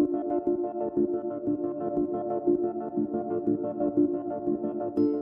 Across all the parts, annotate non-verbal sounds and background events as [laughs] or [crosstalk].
Thank you.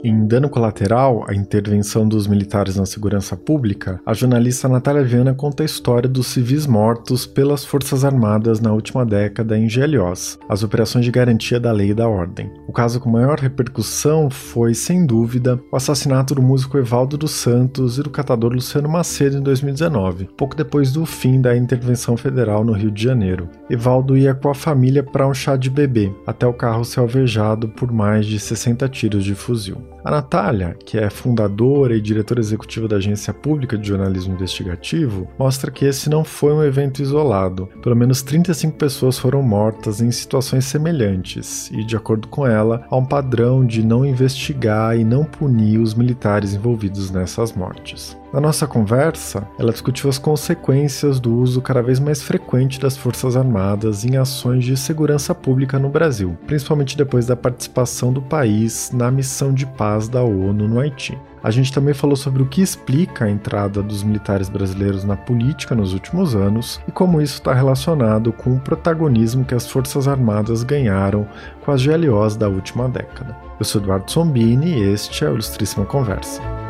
Em Dano Colateral, a intervenção dos militares na segurança pública, a jornalista Natália Viana conta a história dos civis mortos pelas Forças Armadas na última década em GLOs, as operações de garantia da lei e da ordem. O caso com maior repercussão foi, sem dúvida, o assassinato do músico Evaldo dos Santos e do catador Luciano Macedo em 2019, pouco depois do fim da intervenção federal no Rio de Janeiro. Evaldo ia com a família para um chá de bebê, até o carro ser alvejado por mais de 60 tiros de fuzil. A Natália, que é fundadora e diretora executiva da Agência Pública de Jornalismo Investigativo, mostra que esse não foi um evento isolado. Pelo menos 35 pessoas foram mortas em situações semelhantes, e, de acordo com ela, há um padrão de não investigar e não punir os militares envolvidos nessas mortes. Na nossa conversa, ela discutiu as consequências do uso cada vez mais frequente das Forças Armadas em ações de segurança pública no Brasil, principalmente depois da participação do país na missão de paz da ONU no Haiti. A gente também falou sobre o que explica a entrada dos militares brasileiros na política nos últimos anos e como isso está relacionado com o protagonismo que as Forças Armadas ganharam com as GLOs da última década. Eu sou Eduardo Sombini e este é o Ilustríssima Conversa.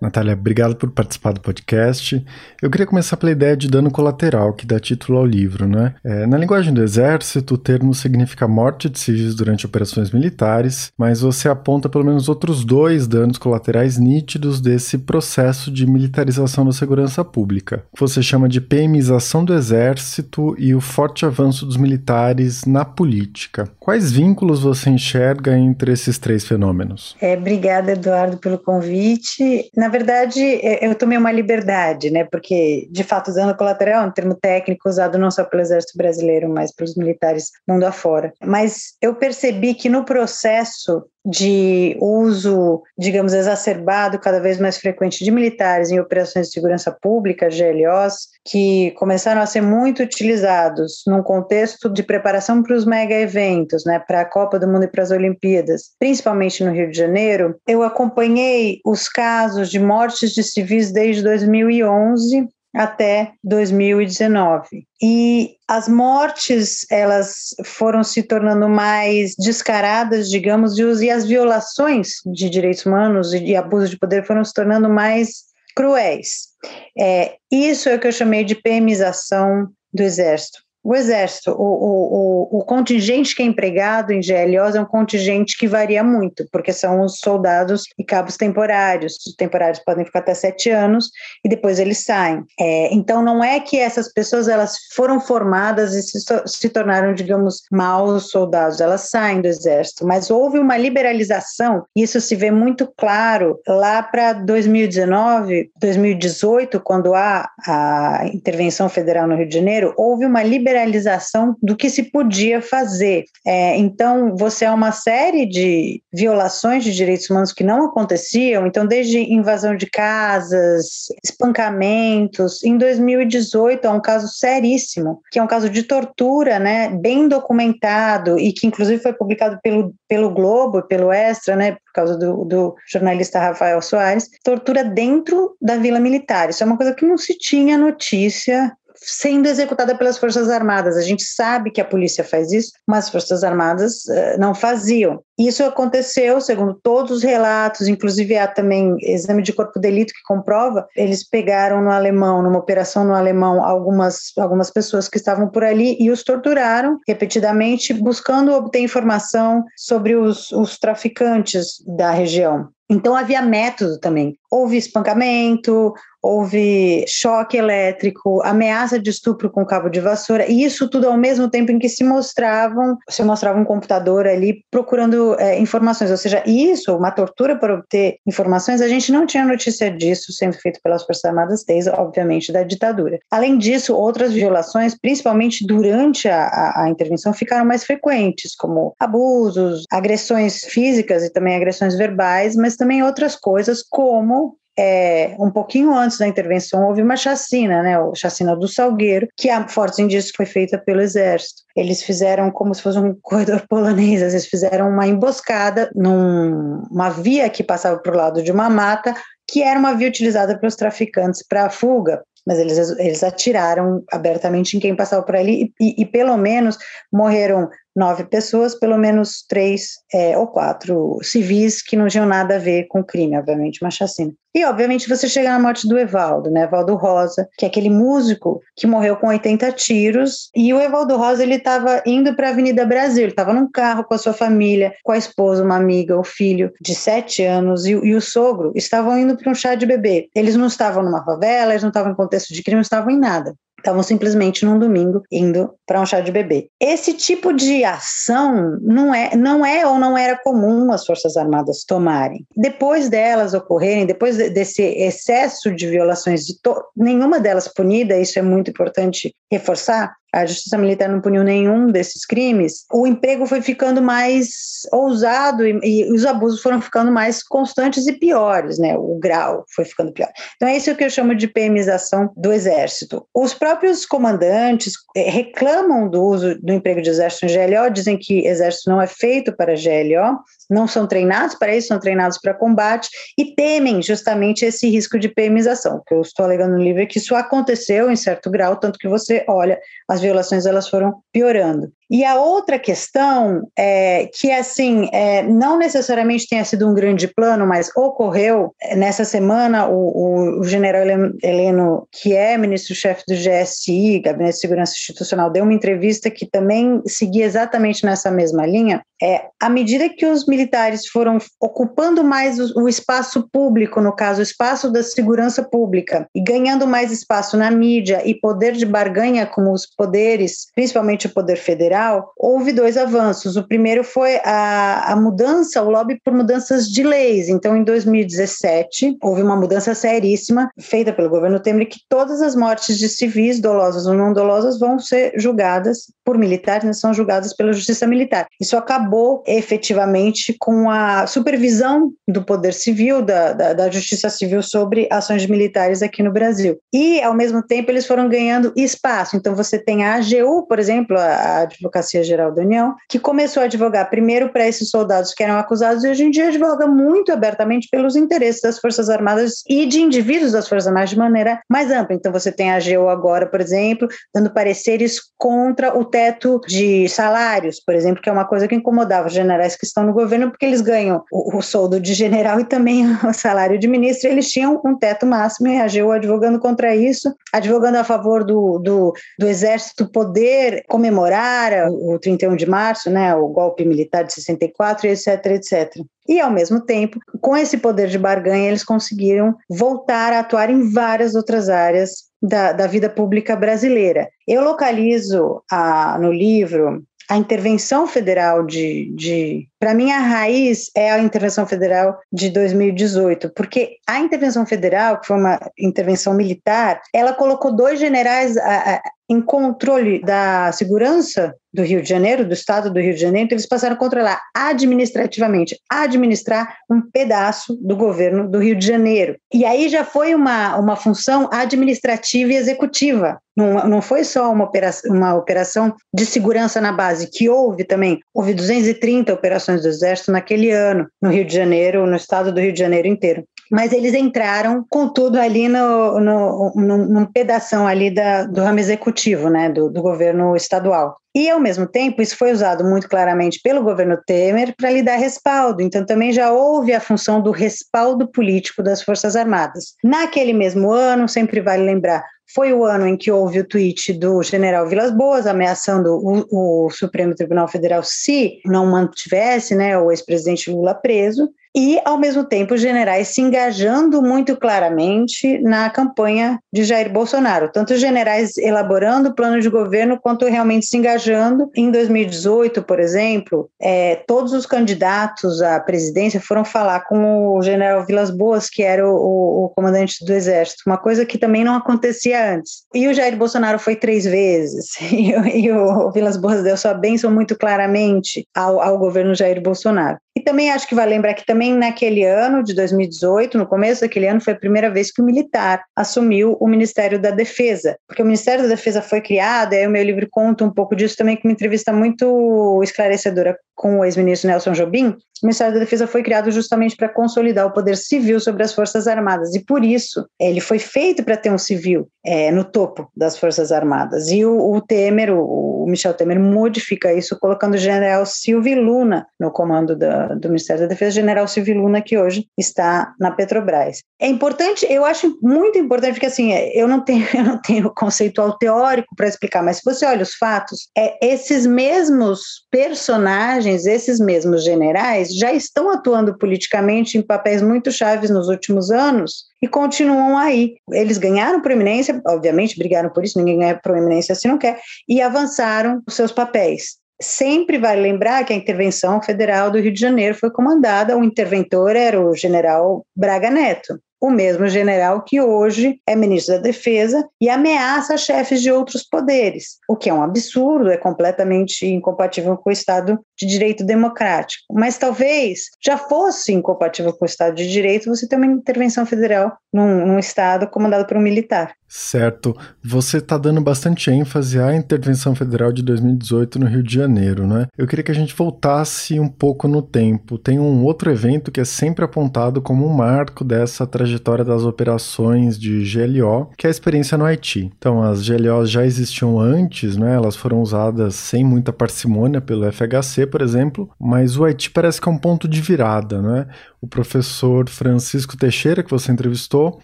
Natália, obrigado por participar do podcast. Eu queria começar pela ideia de dano colateral, que dá título ao livro. Né? É, na linguagem do Exército, o termo significa morte de civis durante operações militares, mas você aponta pelo menos outros dois danos colaterais nítidos desse processo de militarização da segurança pública. Você chama de PMização do Exército e o forte avanço dos militares na política. Quais vínculos você enxerga entre esses três fenômenos? É, obrigada, Eduardo, pelo convite. Na verdade, é, eu tomei uma liberdade, né? Porque, de fato, dano colateral é um termo técnico usado não só pelo Exército Brasileiro, mas pelos militares mundo afora. Mas eu percebi que no processo de uso, digamos, exacerbado, cada vez mais frequente de militares em operações de segurança pública, GLOs, que começaram a ser muito utilizados num contexto de preparação para os mega eventos, né, para a Copa do Mundo e para as Olimpíadas, principalmente no Rio de Janeiro. Eu acompanhei os casos de mortes de civis desde 2011 até 2019. E as mortes, elas foram se tornando mais descaradas, digamos, e as violações de direitos humanos e abuso de poder foram se tornando mais cruéis. É, isso é o que eu chamei de PMização do Exército. O Exército, o, o, o, contingente que é empregado em GLOs é um contingente que varia muito, porque são os soldados e cabos temporários. Os temporários podem ficar até sete anos e depois eles saem. É, então, não é que essas pessoas elas foram formadas e se, se tornaram, digamos, maus soldados, elas saem do Exército, mas houve uma liberalização, isso se vê muito claro lá para 2019, 2018, quando há a intervenção federal no Rio de Janeiro, houve uma liberalização liberalização do que se podia fazer. É, então, você há uma série de violações de direitos humanos que não aconteciam, então, desde invasão de casas, espancamentos. Em 2018, há um caso seríssimo, que é um caso de tortura, né, bem documentado e que, inclusive, foi publicado pelo, pelo Globo, pelo Extra, né, por causa do, do jornalista Rafael Soares, tortura dentro da Vila Militar. Isso é uma coisa que não se tinha notícia sendo executada pelas Forças Armadas. A gente sabe que a polícia faz isso, mas as Forças Armadas uh, não faziam. Isso aconteceu, segundo todos os relatos, inclusive há também exame de corpo de delito que comprova, eles pegaram no alemão, numa operação no alemão, algumas, algumas pessoas que estavam por ali e os torturaram repetidamente, buscando obter informação sobre os, os traficantes da região. Então havia método também. Houve espancamento, houve choque elétrico, ameaça de estupro com cabo de vassoura, e isso tudo ao mesmo tempo em que se mostravam, se mostrava um computador ali procurando é, informações, ou seja, isso, uma tortura para obter informações, a gente não tinha notícia disso sendo feito pelas Forças Armadas desde, obviamente, da ditadura. Além disso, outras violações, principalmente durante a, a, a intervenção, ficaram mais frequentes, como abusos, agressões físicas e também agressões verbais, mas também outras coisas como é, um pouquinho antes da intervenção, houve uma chacina, né, a chacina do Salgueiro, que há fortes indícios que foi feita pelo Exército. Eles fizeram como se fosse um [laughs] corredor polonês, eles fizeram uma emboscada numa via que passava por lado de uma mata, que era uma via utilizada pelos traficantes para fuga mas eles, eles atiraram abertamente em quem passava por ali e, e pelo menos morreram nove pessoas, pelo menos três é, ou quatro civis que não tinham nada a ver com o crime, obviamente, uma chacina. E, obviamente, você chega na morte do Evaldo, né? Evaldo Rosa, que é aquele músico que morreu com 80 tiros. E o Evaldo Rosa, ele estava indo para a Avenida Brasil, ele estava num carro com a sua família, com a esposa, uma amiga, o filho de sete anos e, e o sogro estavam indo para um chá de bebê. Eles não estavam numa favela, eles não estavam em contexto de crime, não estavam em nada estavam simplesmente num domingo indo para um chá de bebê. Esse tipo de ação não é, não é ou não era comum as Forças Armadas tomarem. Depois delas ocorrerem, depois desse excesso de violações, de nenhuma delas punida, isso é muito importante reforçar, a justiça militar não puniu nenhum desses crimes, o emprego foi ficando mais ousado e, e, os abusos foram ficando mais constantes e piores, né? O grau foi ficando pior. Então é isso que eu chamo de PMização do exército. Os próprios comandantes eh, reclamam do uso do emprego de exército em GLO, dizem que exército não é feito para GLO, não são treinados para isso, são treinados para combate e temem justamente esse risco de PMização. Que eu estou alegando no livro é que isso aconteceu em certo grau, tanto que você olha, as violações elas foram piorando. E a outra questão é que, assim, é, não necessariamente tenha sido um grande plano, mas ocorreu é, nessa semana o, o, general Heleno, que é ministro-chefe do GSI, Gabinete de Segurança Institucional, deu uma entrevista que também seguia exatamente nessa mesma linha. É, à medida que os militares foram ocupando mais o, o espaço público, no caso, o espaço da segurança pública, e ganhando mais espaço na mídia e poder de barganha com os poderes, principalmente o poder federal, Federal, houve dois avanços. O primeiro foi a, a mudança, o lobby por mudanças de leis. Então, em 2017, houve uma mudança seríssima feita pelo governo Temer que todas as mortes de civis, dolosas ou não dolosas, vão ser julgadas por militares, né, são julgadas pela justiça militar. Isso acabou efetivamente com a supervisão do poder civil, da, da, da justiça civil sobre ações militares aqui no Brasil. E, ao mesmo tempo, eles foram ganhando espaço. Então, você tem a AGU, por exemplo, a, a Advocacia Geral da União, que começou a advogar primeiro para esses soldados que eram acusados e hoje em dia advoga muito abertamente pelos interesses das Forças Armadas e de indivíduos das Forças Armadas de maneira mais ampla. Então você tem a AGU agora, por exemplo, dando pareceres contra o teto de salários, por exemplo, que é uma coisa que incomodava os generais que estão no governo, porque eles ganham o, o soldo de general [laughs] e também o salário de ministro, eles tinham um teto máximo e a AGU advogando contra isso, advogando a favor do, do, do exército poder comemorar o 31 de março, né, o golpe militar de 64, etc, etc. E, ao mesmo tempo, com esse poder de barganha, eles conseguiram voltar a atuar em várias outras áreas da, da vida pública brasileira. Eu localizo a, no livro a intervenção federal de, de para mim, a raiz é a intervenção federal de 2018, porque a intervenção federal, que foi uma intervenção militar, ela colocou dois generais a, a, em controle da segurança do Rio de Janeiro, do estado do Rio de Janeiro, então eles passaram a controlar administrativamente, administrar um pedaço do governo do Rio de Janeiro. E aí já foi uma, uma função administrativa e executiva. Não, não foi só uma operação, uma operação de segurança na base, que houve também, houve 230 operações do Exército naquele ano, no Rio de Janeiro, no estado do Rio de Janeiro inteiro mas eles entraram com tudo ali no, no, no, num pedação ali da, do ramo executivo, né, do, do governo estadual. E, ao mesmo tempo, isso foi usado muito claramente pelo governo Temer para lhe dar respaldo. Então, também já houve a função do respaldo político das Forças Armadas. Naquele mesmo ano, sempre vale lembrar, foi o ano em que houve o tweet do general Vilas Boas ameaçando o, o Supremo Tribunal Federal se não mantivesse né, o ex-presidente Lula preso. E, ao mesmo tempo, os generais se engajando muito claramente na campanha de Jair Bolsonaro, tanto os generais elaborando o plano de governo quanto realmente se engajando. Em 2018, por exemplo, é, todos os candidatos à presidência foram falar com o general Vilas Boas, que era o, o, o comandante do Exército, uma coisa que também não acontecia antes. E o Jair Bolsonaro foi três vezes, [laughs] e, e o, Vilas Boas deu sua bênção muito claramente ao, ao governo Jair Bolsonaro. E também acho que vai lembrar que também naquele ano de 2018, no começo daquele ano, foi a primeira vez que o militar assumiu o Ministério da Defesa, porque o Ministério da Defesa foi criado, aí o meu livro conta um pouco disso também, com uma entrevista muito esclarecedora com o ex-ministro Nelson Jobim, o Ministério da Defesa foi criado justamente para consolidar o poder civil sobre as Forças Armadas, e por isso ele foi feito para ter um civil é, no topo das Forças Armadas. E o, o Temer, o, o, Michel Temer, modifica isso, colocando o general Silvio Luna no comando da, do Ministério da Defesa, general Silvio Luna, que hoje está na Petrobras. É importante, eu acho muito importante, porque assim, eu não tenho, [laughs] eu não tenho conceitual teórico para explicar, mas se você olha os fatos, é, esses mesmos personagens, esses mesmos generais, já estão atuando politicamente em papéis muito chaves nos últimos anos e continuam aí. Eles ganharam proeminência, obviamente, brigaram por isso, ninguém ganha proeminência se não quer, e avançaram os seus papéis. Sempre vale lembrar que a intervenção federal do Rio de Janeiro foi comandada, o interventor era o general Braga Neto o mesmo general que hoje é ministro da Defesa e ameaça chefes de outros poderes, o que é um absurdo, é completamente incompatível com o Estado de Direito democrático. Mas talvez já fosse incompatível com o Estado de Direito você ter uma intervenção federal num, num Estado comandado por um militar. Certo. Você está dando bastante ênfase à intervenção federal de 2018 no Rio de Janeiro, né? Eu queria que a gente voltasse um pouco no tempo. Tem um outro evento que é sempre apontado como um marco dessa trajetória das operações de GLO, que é a experiência no Haiti. Então, as GLOs já existiam antes, né? Elas foram usadas sem muita parcimônia pelo FHC, por exemplo, mas o Haiti parece que é um ponto de virada, né? O professor Francisco Teixeira, que você entrevistou,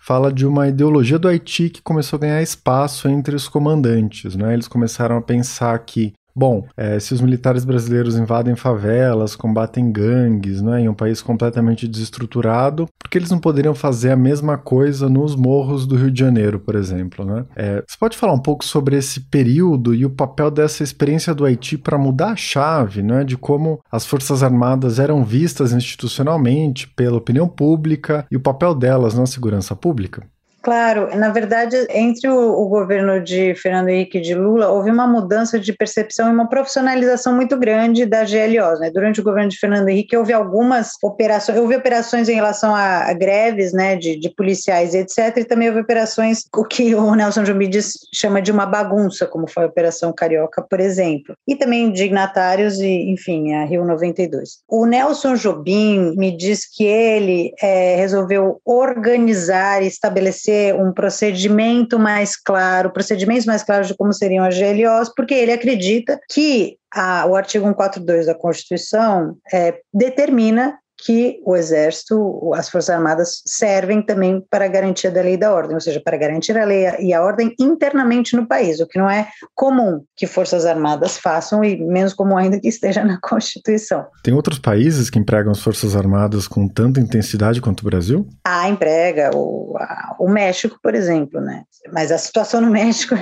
fala de uma ideologia do Haiti que começou a ganhar espaço entre os comandantes. Né? Eles começaram a pensar que Bom, é, se os militares brasileiros invadem favelas, combatem gangues, né, em um país completamente desestruturado, por que eles não poderiam fazer a mesma coisa nos morros do Rio de Janeiro, por exemplo? Né? É, você pode falar um pouco sobre esse período e o papel dessa experiência do Haiti para mudar a chave né, de como as Forças Armadas eram vistas institucionalmente pela opinião pública e o papel delas na segurança pública? Claro, na verdade, entre o, o, governo de Fernando Henrique e de Lula, houve uma mudança de percepção e uma profissionalização muito grande da GLOs. Né? Durante o governo de Fernando Henrique, houve algumas operações, houve operações em relação a, a greves né, de, de, policiais, etc., e também houve operações, o que o Nelson Jumbi chama de uma bagunça, como foi a Operação Carioca, por exemplo, e também dignatários e, enfim, a Rio 92. O Nelson Jobim me diz que ele é, resolveu organizar e estabelecer um procedimento mais claro, procedimentos mais claros de como seriam as GLOs, porque ele acredita que a, o artigo 142 da Constituição é, determina que o Exército, as Forças Armadas servem também para a garantia da lei e da ordem, ou seja, para garantir a lei e a ordem internamente no país, o que não é comum que Forças Armadas façam e menos comum ainda que esteja na Constituição. Tem outros países que empregam as Forças Armadas com tanta intensidade quanto o Brasil? Ah, emprega. O, a, o México, por exemplo, né? Mas a situação no México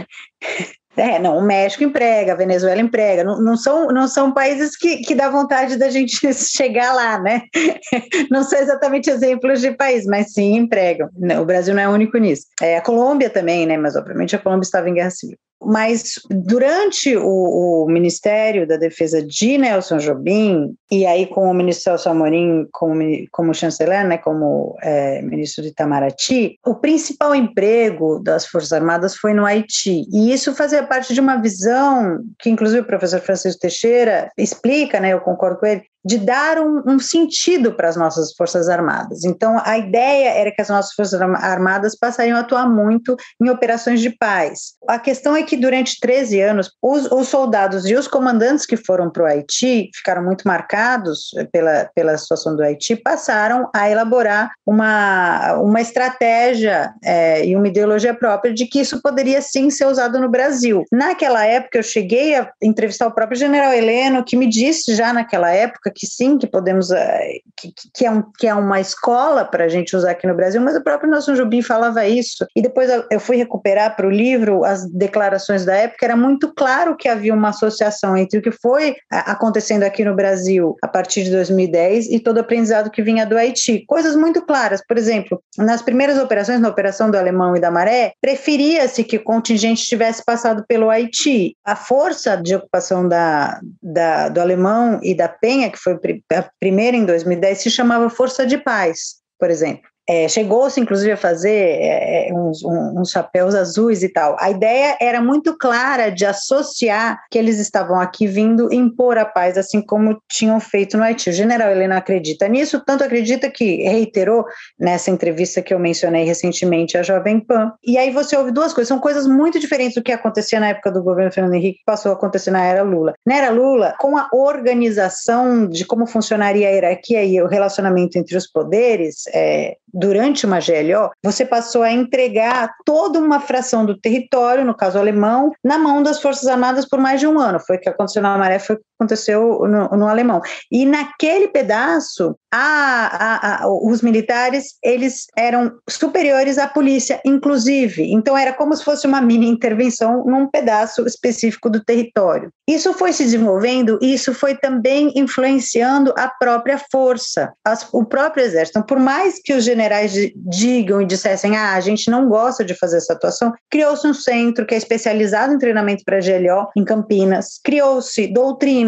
é, não, o México emprega, a Venezuela emprega, não, não, são, não são países que, que dá vontade da gente [laughs] chegar lá, né? [laughs] Não são exatamente exemplos de país, mas sim empregam. O Brasil não é único nisso. É, a Colômbia também, né? Mas obviamente a Colômbia estava em guerra civil. Mas durante o, o, Ministério da Defesa de Nelson Jobim, e aí com o ministro Celso Amorim como, como chanceler, né, como é, ministro de Itamaraty, o principal emprego das Forças Armadas foi no Haiti. E isso fazia parte de uma visão que, inclusive, o professor Francisco Teixeira explica, né, eu concordo com ele, de dar um, um sentido para as nossas Forças Armadas. Então, a ideia era que as nossas Forças Armadas passariam a atuar muito em operações de paz. A questão é que, durante 13 anos, os, os soldados e os comandantes que foram para o Haiti ficaram muito marcados pela, pela situação do Haiti, passaram a elaborar uma, uma estratégia é, e uma ideologia própria de que isso poderia sim ser usado no Brasil. Naquela época, eu cheguei a entrevistar o próprio general Heleno, que me disse já naquela época que sim, que podemos, eh, que, que, é, um, que é uma escola para a gente usar aqui no Brasil, mas o próprio Nelson Jubim falava isso. E depois eu fui recuperar para o livro as declarações da época, era muito claro que havia uma associação entre o que foi acontecendo aqui no Brasil a partir de 2010 e todo o aprendizado que vinha do Haiti. Coisas muito claras, por exemplo, nas primeiras operações, na operação do Alemão e da Maré, preferia-se que o contingente tivesse passado pelo Haiti. A força de ocupação da, da, do Alemão e da Penha, que foi a primeira em 2010, se chamava Força de Paz, por exemplo. É, Chegou-se, inclusive, a fazer é, é uns, uns, chapéus azuis e tal. A ideia era muito clara de associar que eles estavam aqui vindo impor a paz, assim como tinham feito no Haiti. O general Helena acredita nisso, tanto acredita que reiterou nessa entrevista que eu mencionei recentemente a Jovem Pan. E aí você ouve duas coisas, são coisas muito diferentes do que acontecia na época do governo Fernando Henrique, que passou a acontecer na era Lula. Na era Lula, com a organização de como funcionaria a hierarquia e o relacionamento entre os poderes, é, durante uma GLO, você passou a entregar toda uma fração do território, no caso alemão, na mão das Forças Armadas por mais de um ano. Foi o que aconteceu na Maré, foi aconteceu no, no alemão. E naquele pedaço, a, a, a, os militares eles eram superiores à polícia, inclusive. Então era como se fosse uma mini intervenção num pedaço específico do território. Isso foi se desenvolvendo e isso foi também influenciando a própria força, as, o próprio exército. Então, por mais que os generais digam e dissessem, ah, a gente não gosta de fazer essa atuação, criou-se um centro que é especializado em treinamento para GLO em Campinas, criou-se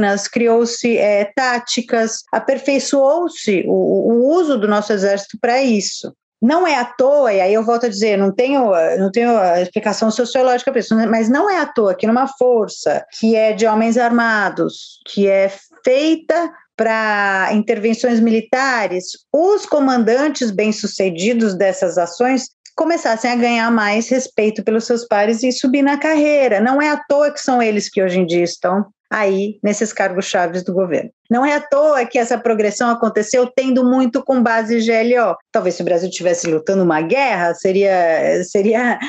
doutrinas, criou-se é, táticas, aperfeiçoou-se o, o uso do nosso exército para isso. Não é à toa, e aí eu volto a dizer, não tenho, não tenho a explicação sociológica para isso, mas não é à toa que numa força que é de homens armados, que é feita para intervenções militares, os comandantes bem-sucedidos dessas ações começassem a ganhar mais respeito pelos seus pares e subir na carreira. Não é à toa que são eles que hoje em dia estão aí nesses cargos chaves do governo. Não é à toa que essa progressão aconteceu tendo muito com base GLO. Talvez se o Brasil estivesse lutando uma guerra, seria, seria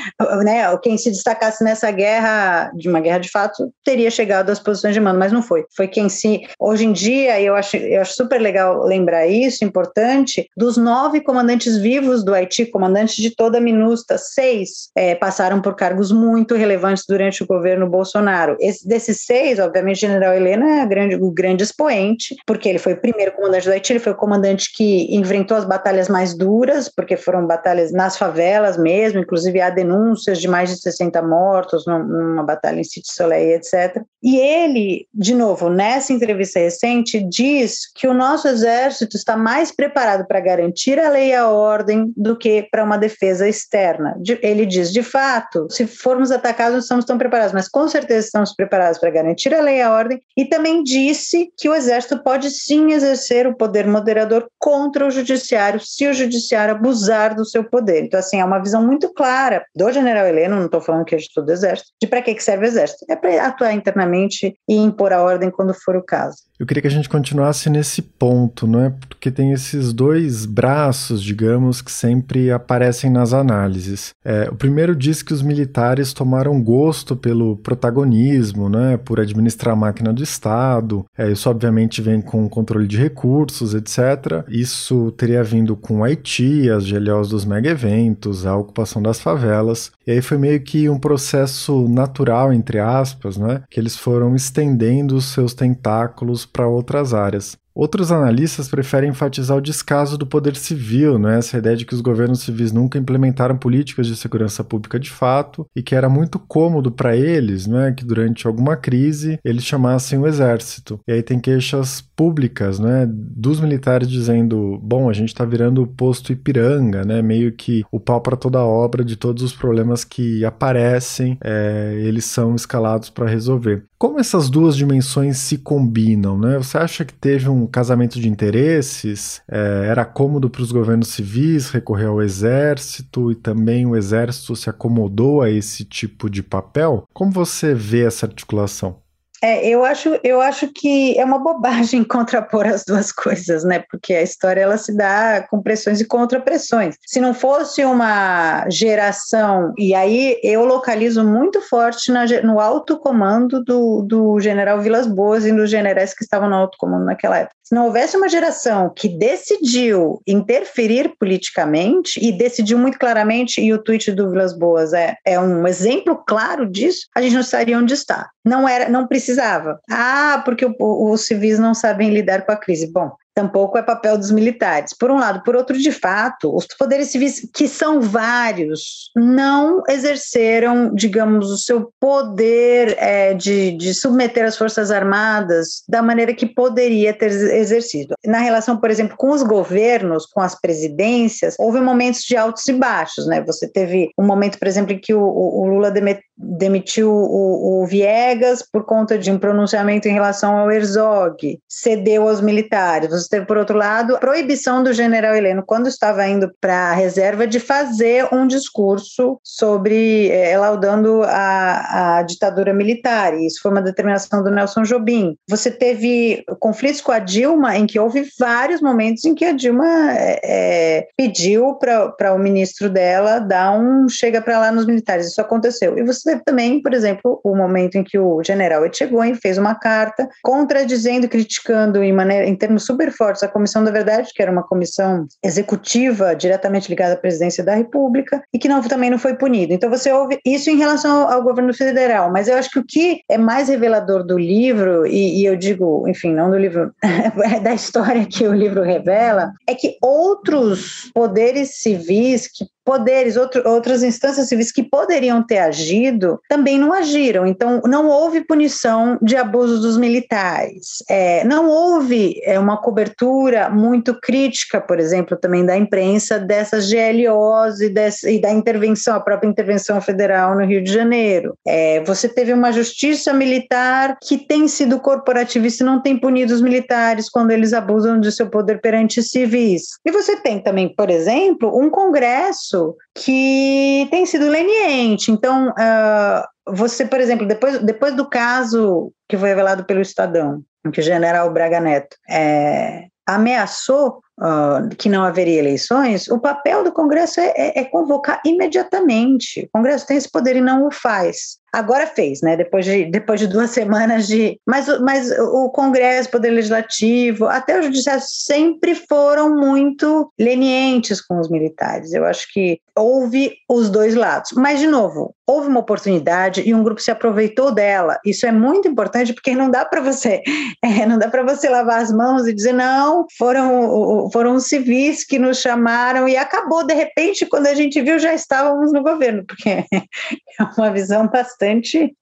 né, quem se destacasse nessa guerra, de uma guerra de fato, teria chegado às posições de mando, mas não foi. Foi quem se. Hoje em dia, eu acho, eu acho super legal lembrar isso, importante, dos nove comandantes vivos do Haiti, comandantes de toda a MINUSTA, seis é, passaram por cargos muito relevantes durante o governo Bolsonaro. Esse, desses seis, obviamente, o general Helena é grande, o grande expoente porque ele foi o primeiro comandante do Haiti, ele foi o comandante que enfrentou as batalhas mais duras, porque foram batalhas nas favelas mesmo, inclusive há denúncias de mais de 60 mortos numa batalha em Cité Soleil, etc. E ele, de novo, nessa entrevista recente, diz que o nosso exército está mais preparado para garantir a lei e a ordem do que para uma defesa externa. Ele diz, de fato, se formos atacados, não estamos tão preparados, mas com certeza estamos preparados para garantir a lei e a ordem, e também disse que o exército Exército pode sim exercer o poder moderador contra o Judiciário, se o Judiciário abusar do seu poder. Então, assim, é uma visão muito clara do general Heleno, não estou falando que é de todo o Exército, de para que serve o Exército. É para atuar internamente e impor a ordem quando for o caso. Eu queria que a gente continuasse nesse ponto, não é? Porque tem esses dois braços, digamos, que sempre aparecem nas análises. É, o primeiro diz que os militares tomaram gosto pelo protagonismo, né? Por administrar a máquina do Estado. É, isso, obviamente, vem com controle de recursos, etc. Isso teria vindo com Haiti, as GLOs dos mega-eventos, a ocupação das favelas. E aí foi meio que um processo natural, entre aspas, né? Que eles foram estendendo os seus tentáculos para outras áreas. Outros analistas preferem enfatizar o descaso do poder civil, né? essa ideia de que os governos civis nunca implementaram políticas de segurança pública de fato e que era muito cômodo para eles né? que durante alguma crise eles chamassem o exército. E aí tem queixas públicas né? dos militares dizendo: bom, a gente está virando o posto Ipiranga, né? meio que o pau para toda obra de todos os problemas que aparecem, é, eles são escalados para resolver. Como essas duas dimensões se combinam? Né? Você acha que teve um casamento de interesses? É, era cômodo para os governos civis recorrer ao exército e também o exército se acomodou a esse tipo de papel? Como você vê essa articulação? É, eu acho, eu acho que é uma bobagem [laughs] contrapor as duas coisas, né? Porque a história ela se dá com pressões e contrapressões. Se não fosse uma geração, e aí eu localizo muito forte na, no alto comando do, do general Vilas Boas e dos generais que estavam no alto comando naquela época. Se não houvesse uma geração que decidiu interferir politicamente e decidiu muito claramente, e o tweet do Vilas Boas é, é um exemplo claro disso, a gente não estaria onde está. Não era, não precisava. Ah, porque os civis não sabem lidar com a crise. Bom, tampouco é papel dos militares. Por um lado, por outro, de fato, os poderes civis, que são vários, não exerceram, digamos, o seu poder é, de, de submeter as Forças Armadas da maneira que poderia ter exercido. Na relação, por exemplo, com os governos, com as presidências, houve momentos de altos e baixos, né? Você teve um momento, por exemplo, em que o, o Lula demitiu o, o Viegas por conta de um pronunciamento em relação ao Herzog, cedeu aos militares. Você teve, por outro lado, a proibição do general Heleno, quando estava indo para a reserva, de fazer um discurso sobre, é, laudando a, a ditadura militar. E isso foi uma determinação do Nelson Jobim. Você teve conflitos com a Dilma, em que houve vários momentos em que a Dilma é, pediu para o ministro dela dar um chega para lá nos militares. Isso aconteceu. E você teve também, por exemplo, o momento em que o general Etchegoyen fez uma carta contradizendo, criticando em, maneira, em termos super fortes a Comissão da Verdade, que era uma comissão executiva diretamente ligada à presidência da República e que não, também não foi punido. Então você ouve isso em relação ao, governo federal, mas eu acho que o que é mais revelador do livro, e, e eu digo, enfim, não do livro, [laughs] da história que o livro revela, é que outros poderes civis que poderes, outro, outras instâncias civis que poderiam ter agido, também não agiram. Então, não houve punição de abusos dos militares. É, não houve é, uma cobertura muito crítica, por exemplo, também da imprensa dessas GLOs e, dessa, e da intervenção, a própria intervenção federal no Rio de Janeiro. É, você teve uma justiça militar que tem sido corporativista e não tem punido os militares quando eles abusam de seu poder perante civis. E você tem também, por exemplo, um Congresso isso que tem sido leniente. Então, uh, você, por exemplo, depois, depois do caso que foi revelado pelo Estadão, em que o general Braga Neto é, ameaçou uh, que não haveria eleições, o papel do Congresso é, é, é, convocar imediatamente. O Congresso tem esse poder e não o faz. Agora fez, né? Depois de, depois de duas [laughs] semanas de. Mas, mas o Congresso, o Poder Legislativo, até o Judiciário sempre foram muito lenientes com os militares. Eu acho que houve os dois lados. Mas, de novo, houve uma oportunidade e um grupo se aproveitou dela. Isso é muito importante porque não dá para você, [laughs] é, não dá para você lavar as mãos e dizer não, foram foram os civis que nos chamaram e acabou de repente quando a gente viu já estávamos no governo, porque [laughs] é uma visão bastante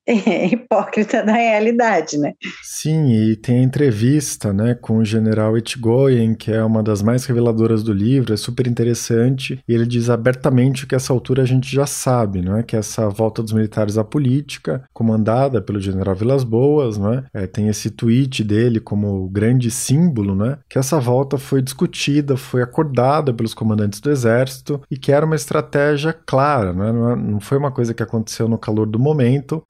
[laughs] hipócrita da realidade, né? Sim, e tem a entrevista, né, com o general Etgoyen, que é uma das mais reveladoras do livro, é super interessante, e ele diz abertamente que essa altura a gente já sabe, não é, que essa volta dos militares à política, comandada pelo general Vilas Boas, não é, é tem esse tweet dele como grande símbolo, né, que essa volta foi discutida, foi acordada pelos comandantes do exército e que era uma estratégia clara, não, é, não foi uma coisa que aconteceu no calor do momento,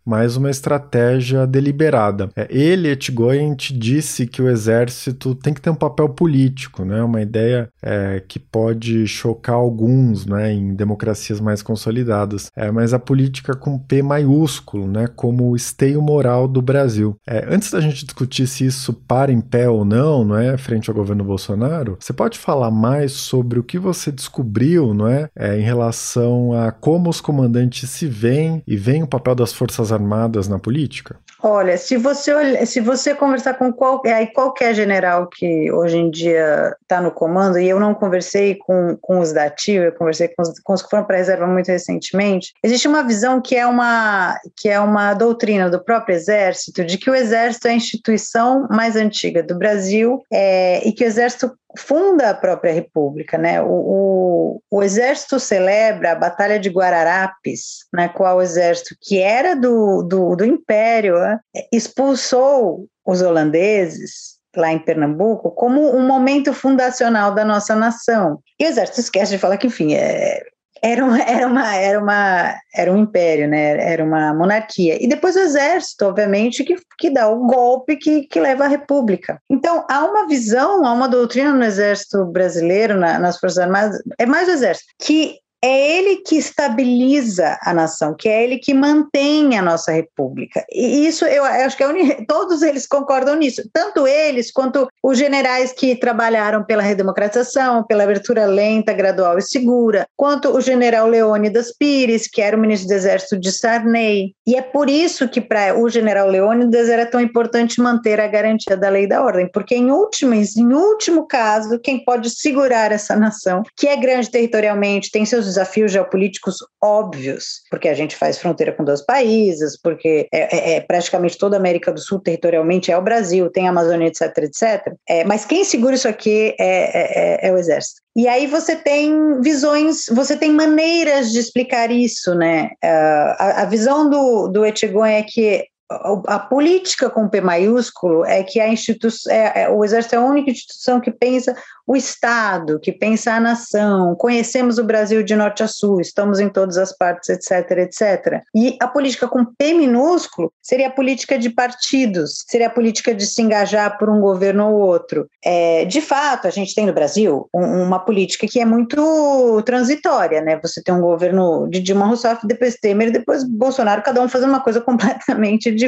mas uma estratégia deliberada. É, ele, Etgoyen, disse que o exército tem que ter um papel político, né, uma ideia é, que pode chocar alguns né, em democracias mais consolidadas, é, mas a política com P maiúsculo, né, como o esteio moral do Brasil. É, antes da gente discutir se isso para em pé ou não, não é, frente ao governo Bolsonaro, você pode falar mais sobre o que você descobriu, não é, é em relação a como os comandantes se veem e veem o papel das forças armadas na política? Olha, se você se você conversar com qualquer, qualquer general que hoje em dia está no comando, e eu não conversei com, com os da TIO, eu conversei com os, com os que foram para a reserva muito recentemente, existe uma visão que é uma, que é uma doutrina do próprio Exército, de que o Exército é a instituição mais antiga do Brasil é, e que o Exército funda a própria República, né? O, o, o, Exército celebra a Batalha de Guararapes, na qual o Exército, que era do, do, do Império, né? expulsou os holandeses lá em Pernambuco como um momento fundacional da nossa nação. E o Exército esquece de falar que, enfim, é, era uma, [laughs] era uma, era uma, era um império, né? Era uma monarquia. E depois o exército, obviamente, que, que dá o golpe que, que leva à república. Então, há uma visão, há uma doutrina no exército brasileiro, na, nas Forças Armadas, é mais o exército, que é ele que estabiliza a nação, que é ele que mantém a nossa república. E isso eu acho que é todos eles concordam nisso, tanto eles quanto os generais que trabalharam pela redemocratização, pela abertura lenta, gradual e segura, quanto o general Leônidas Pires, que era o ministro do Exército de Sarney. E é por isso que para o general Leônidas era tão importante manter a garantia da lei e da ordem, porque em último, em último caso, quem pode segurar essa nação, que é grande territorialmente, tem seus desafios geopolíticos óbvios, porque a gente faz fronteira com dois países, porque é, é, é praticamente toda a América do Sul territorialmente é o Brasil, tem a Amazônia, etc, etc. É, mas quem segura isso aqui é, é, é o Exército. E aí você tem visões, você tem maneiras de explicar isso, né? Uh, a, a, visão do, do Etchegon é que a política com P maiúsculo é que a instituição, é, é, o Exército é a única instituição que pensa o Estado, que pensa a nação, conhecemos o Brasil de norte a sul, estamos em todas as partes, etc, etc. E a política com P minúsculo seria a política de partidos, seria a política de se engajar por um governo ou outro. É, de fato, a gente tem no Brasil um, uma política que é muito transitória, né? Você tem um governo de Dilma Rousseff, depois Temer, depois Bolsonaro, cada um fazendo uma coisa [laughs] completamente diferente.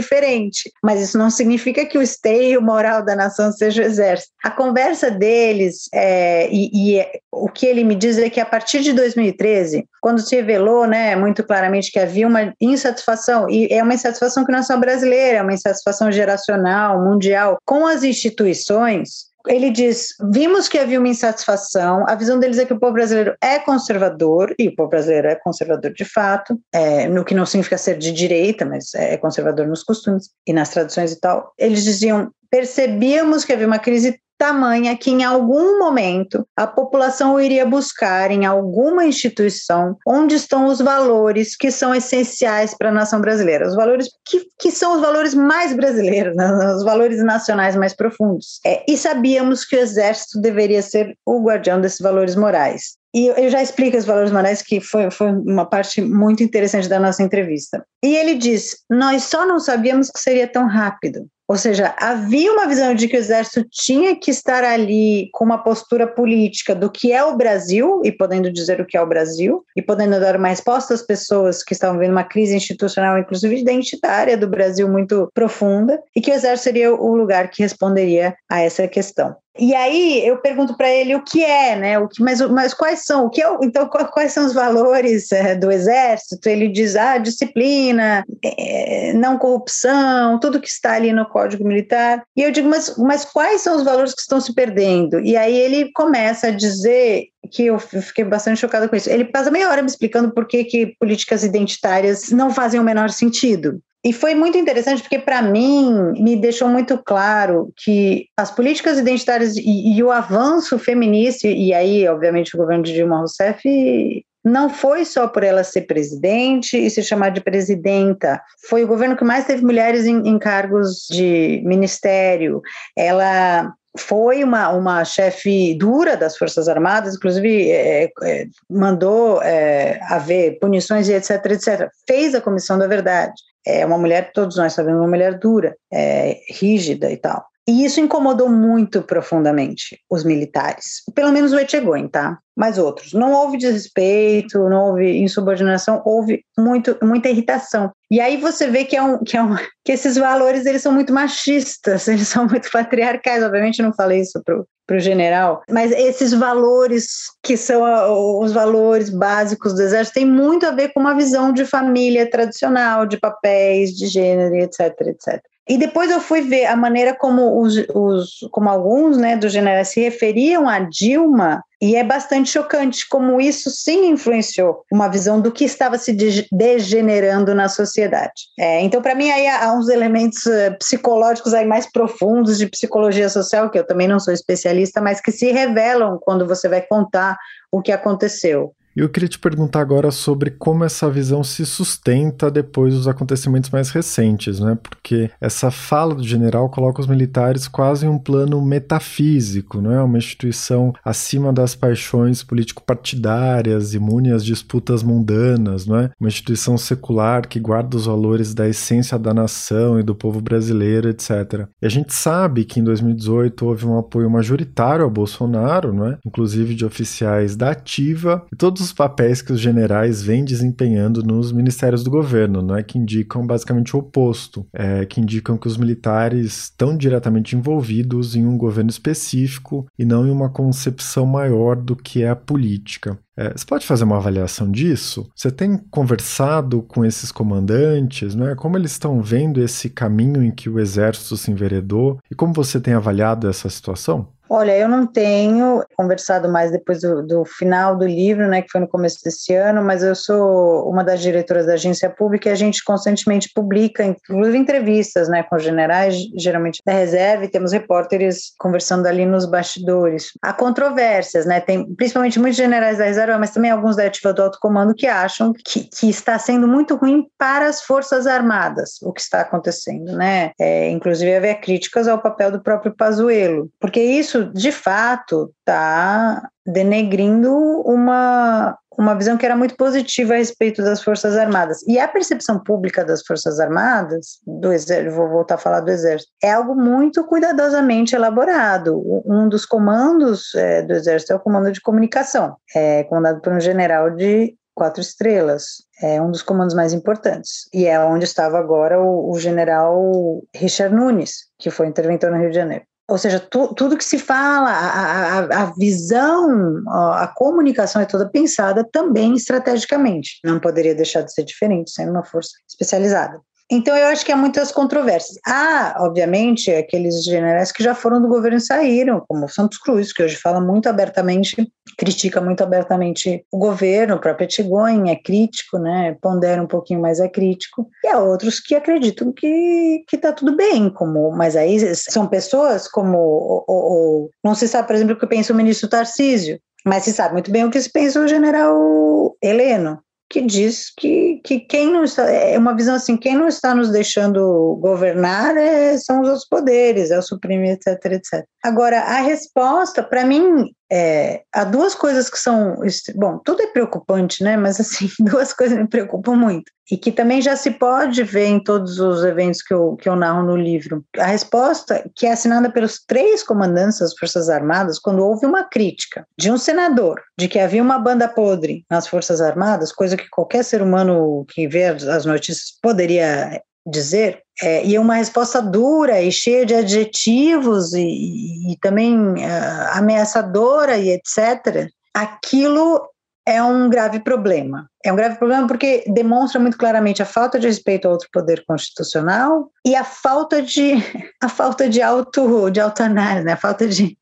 Mas isso não significa que o esteio moral da nação seja o exército. A conversa deles é, e, e é, o que ele me diz é que a partir de 2013, quando se revelou né, muito claramente que havia uma insatisfação, e é uma insatisfação que não é só brasileira, é uma insatisfação geracional, mundial, com as instituições, ele diz: vimos que havia uma insatisfação. A visão deles é que o povo brasileiro é conservador, e o povo brasileiro é conservador de fato, é, no que não significa ser de direita, mas é conservador nos costumes e nas tradições e tal. Eles diziam: percebíamos que havia uma crise tamanha que em algum momento a população iria buscar em alguma instituição onde estão os valores que são essenciais para a nação brasileira, os valores que, que são os valores mais brasileiros, né? os valores nacionais mais profundos. É, e sabíamos que o exército deveria ser o guardião desses valores morais. E eu já explico os valores morais, que foi, foi uma parte muito interessante da nossa entrevista. E ele diz: Nós só não sabíamos que seria tão rápido. Ou seja, havia uma visão de que o exército tinha que estar ali com uma postura política do que é o Brasil, e podendo dizer o que é o Brasil, e podendo dar uma resposta às pessoas que estavam vivendo uma crise institucional, inclusive identitária do Brasil muito profunda, e que o exército seria o lugar que responderia a essa questão. E aí eu pergunto para ele o que é, né? O que, mas, mas quais são? O que é, então quais são os valores é, do exército? Ele diz ah, disciplina, é, não corrupção, tudo que está ali no Código Militar. E eu digo mas, mas quais são os valores que estão se perdendo? E aí ele começa a dizer que eu fiquei bastante chocada com isso. Ele passa meia hora me explicando por que, que políticas identitárias não fazem o menor sentido. E foi muito interessante porque, para mim, me deixou muito claro que as políticas identitárias e, e, o avanço feminista, e aí, obviamente, o governo de Dilma Rousseff não foi só por ela ser presidente e se chamar de presidenta, foi o governo que mais teve mulheres em, em cargos de ministério. Ela foi uma, uma chefe dura das Forças Armadas, inclusive é, é, mandou é, haver punições e etc, etc. Fez a Comissão da Verdade é uma mulher, todos nós sabemos, uma mulher dura, é, rígida e tal. E isso incomodou muito profundamente os militares, pelo menos o Etchegoin, tá? Mas outros. Não houve desrespeito, não houve insubordinação, houve muito, muita irritação. E aí você vê que, é um, que, é um, que esses valores eles são muito machistas, [laughs] eles são muito patriarcais. Obviamente, eu não falei isso pro, para o general, mas esses valores que são os valores básicos do exército têm muito a ver com uma visão de família tradicional, de papéis, de gênero, etc, etc. E depois eu fui ver a maneira como, os, os, como alguns né, dos generais se referiam a Dilma, e é bastante chocante como isso sim influenciou uma visão do que estava se degenerando na sociedade. É, então, para mim, aí há uns elementos eh, psicológicos aí mais profundos de psicologia social, que eu também não sou especialista, mas que se revelam quando você vai contar o que aconteceu. E eu queria te perguntar agora sobre como essa visão se sustenta depois dos acontecimentos mais recentes, né? Porque essa fala do general coloca os militares quase em um plano metafísico, não é? Uma instituição acima das paixões político-partidárias, imune às disputas mundanas, não é? Uma instituição secular que guarda os valores da essência da nação e do povo brasileiro, etc. E a gente sabe que em 2018 houve um apoio majoritário ao Bolsonaro, não é? Inclusive de oficiais da ativa, e todos os papéis que os generais vêm desempenhando nos ministérios do governo, não é que indicam basicamente o oposto, é que indicam que os militares estão diretamente envolvidos em um governo específico e não em uma concepção maior do que é a política. É, você pode fazer uma avaliação disso? Você tem conversado com esses comandantes, né? Como eles estão vendo esse caminho em que o exército se enveredou e como você tem avaliado essa situação? Olha, eu não tenho conversado mais depois do, do, final do livro, né, que foi no começo desse ano, mas eu sou uma das diretoras da agência pública e a gente constantemente publica, inclusive entrevistas, né, com generais, geralmente da reserva, e temos repórteres conversando ali nos bastidores. Há controvérsias, né, tem principalmente muitos generais da reserva, mas também alguns da ativa do alto comando que acham que, que está sendo muito ruim para as forças armadas o que está acontecendo, né, é, inclusive havia críticas ao papel do próprio Pazuello, porque isso isso, de fato, está denegrindo uma, uma visão que era muito positiva a respeito das Forças Armadas. E a percepção pública das Forças Armadas, do Exército, vou voltar a falar do Exército, é algo muito cuidadosamente elaborado. Um dos comandos é, do Exército é o comando de comunicação, é comandado por um general de quatro estrelas, é um dos comandos mais importantes. E é onde estava agora o, o general Richard Nunes, que foi interventor no Rio de Janeiro ou seja, tu, tudo que se fala, a, a, a visão, a, comunicação é toda pensada também estrategicamente. Não poderia deixar de ser diferente, sendo uma força especializada. Então, eu acho que há muitas controvérsias. Há, obviamente, aqueles generais que já foram do governo e saíram, como Santos Cruz, que hoje fala muito abertamente, critica muito abertamente o governo, o próprio Etigonha é crítico, né, pondera um pouquinho mais é crítico, e há outros que acreditam que está tudo bem, como, mas aí são pessoas como, o, o, não se sabe, por exemplo, o que pensa o ministro Tarcísio, mas se sabe muito bem o que se pensa o general Heleno, que diz que, que quem não está, é uma visão assim, quem não está nos deixando governar é, são os outros poderes, é o Supremo, etc, etc. Agora, a resposta, para mim, é, há duas coisas que são, bom, tudo é preocupante, né, mas assim, [laughs] duas coisas me preocupam muito, e que também já se pode ver em todos os eventos que eu, que eu narro no livro. A resposta, que é assinada pelos três comandantes das Forças Armadas, quando houve uma crítica de um senador de que havia uma banda podre nas Forças Armadas, coisa que qualquer ser humano que vê as notícias poderia dizer, é, e uma resposta dura e cheia de adjetivos e, e também uh, ameaçadora e etc., aquilo é um grave problema. É um grave problema porque demonstra muito claramente a falta de respeito ao outro poder constitucional e a falta de [laughs] a falta de auto de autoanálise, né? a falta de,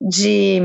de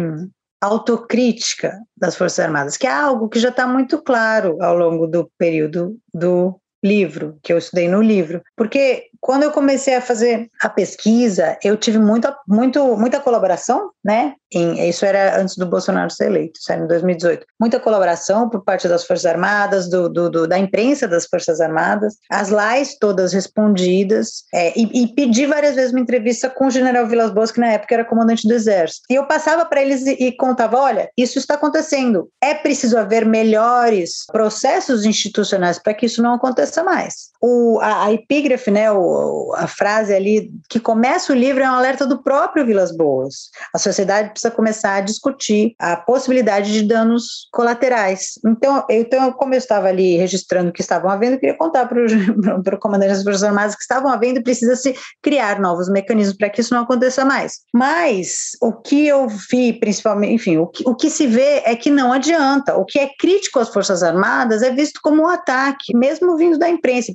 autocrítica das Forças Armadas, que é algo que já está muito claro ao longo do período do livro, que eu estudei no livro, porque quando eu comecei a fazer a pesquisa, eu tive muita, muito, muita colaboração, né? Em, isso era antes do Bolsonaro ser eleito, isso era em 2018. Muita colaboração por parte das Forças Armadas, do, do, do da imprensa das Forças Armadas, as lajes todas respondidas, é, e, e, pedi várias vezes uma entrevista com o general Vilas Boas, que na época era comandante do Exército. E eu passava para eles e, e contava: olha, isso está acontecendo, é preciso haver melhores processos institucionais para que isso não aconteça mais. O, a, a epígrafe, né, o, a frase ali que começa o livro é um alerta do próprio Vilas Boas. A sociedade precisa começar a discutir a possibilidade de danos colaterais. Então, eu, então como eu estava ali registrando o que estavam havendo, eu queria contar para o [laughs] comandante das Forças Armadas que estavam havendo, precisa-se criar novos mecanismos para que isso não aconteça mais. Mas o que eu vi, principalmente, enfim, o que, o que se vê é que não adianta. O que é crítico às Forças Armadas é visto como um ataque, mesmo vindo da imprensa,